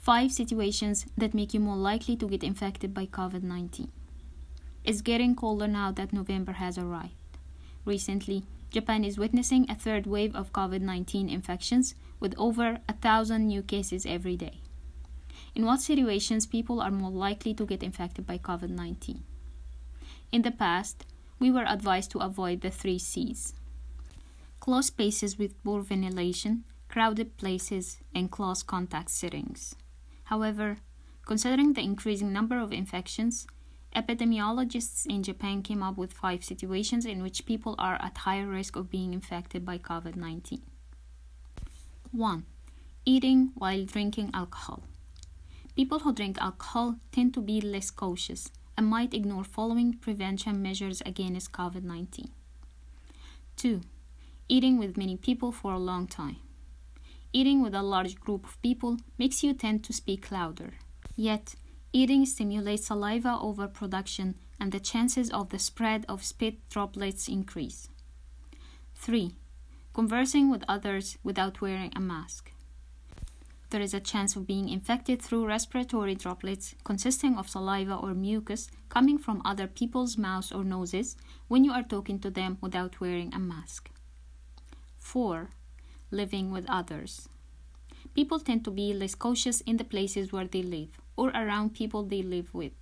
5 situations that make you more likely to get infected by COVID 19. It's getting colder now that November has arrived. Recently, Japan is witnessing a third wave of COVID 19 infections with over a thousand new cases every day. In what situations people are more likely to get infected by COVID 19? In the past, we were advised to avoid the three C's close spaces with poor ventilation, crowded places, and close contact settings. However, considering the increasing number of infections, epidemiologists in Japan came up with five situations in which people are at higher risk of being infected by COVID 19. 1. Eating while drinking alcohol. People who drink alcohol tend to be less cautious and might ignore following prevention measures against COVID 19. 2. Eating with many people for a long time. Eating with a large group of people makes you tend to speak louder. Yet, eating stimulates saliva overproduction and the chances of the spread of spit droplets increase. 3. Conversing with others without wearing a mask. There is a chance of being infected through respiratory droplets consisting of saliva or mucus coming from other people's mouths or noses when you are talking to them without wearing a mask. 4 living with others. People tend to be less cautious in the places where they live or around people they live with.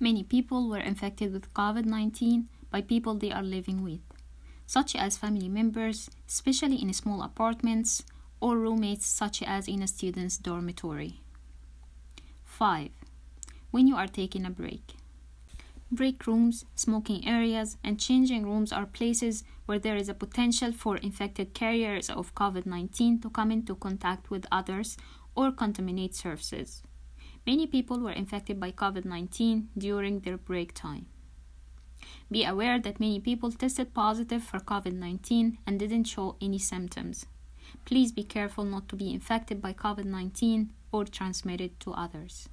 Many people were infected with COVID 19 by people they are living with, such as family members, especially in small apartments, or roommates, such as in a student's dormitory. 5. When you are taking a break. Break rooms, smoking areas, and changing rooms are places where there is a potential for infected carriers of COVID 19 to come into contact with others or contaminate surfaces. Many people were infected by COVID 19 during their break time. Be aware that many people tested positive for COVID 19 and didn't show any symptoms. Please be careful not to be infected by COVID 19 or transmit it to others.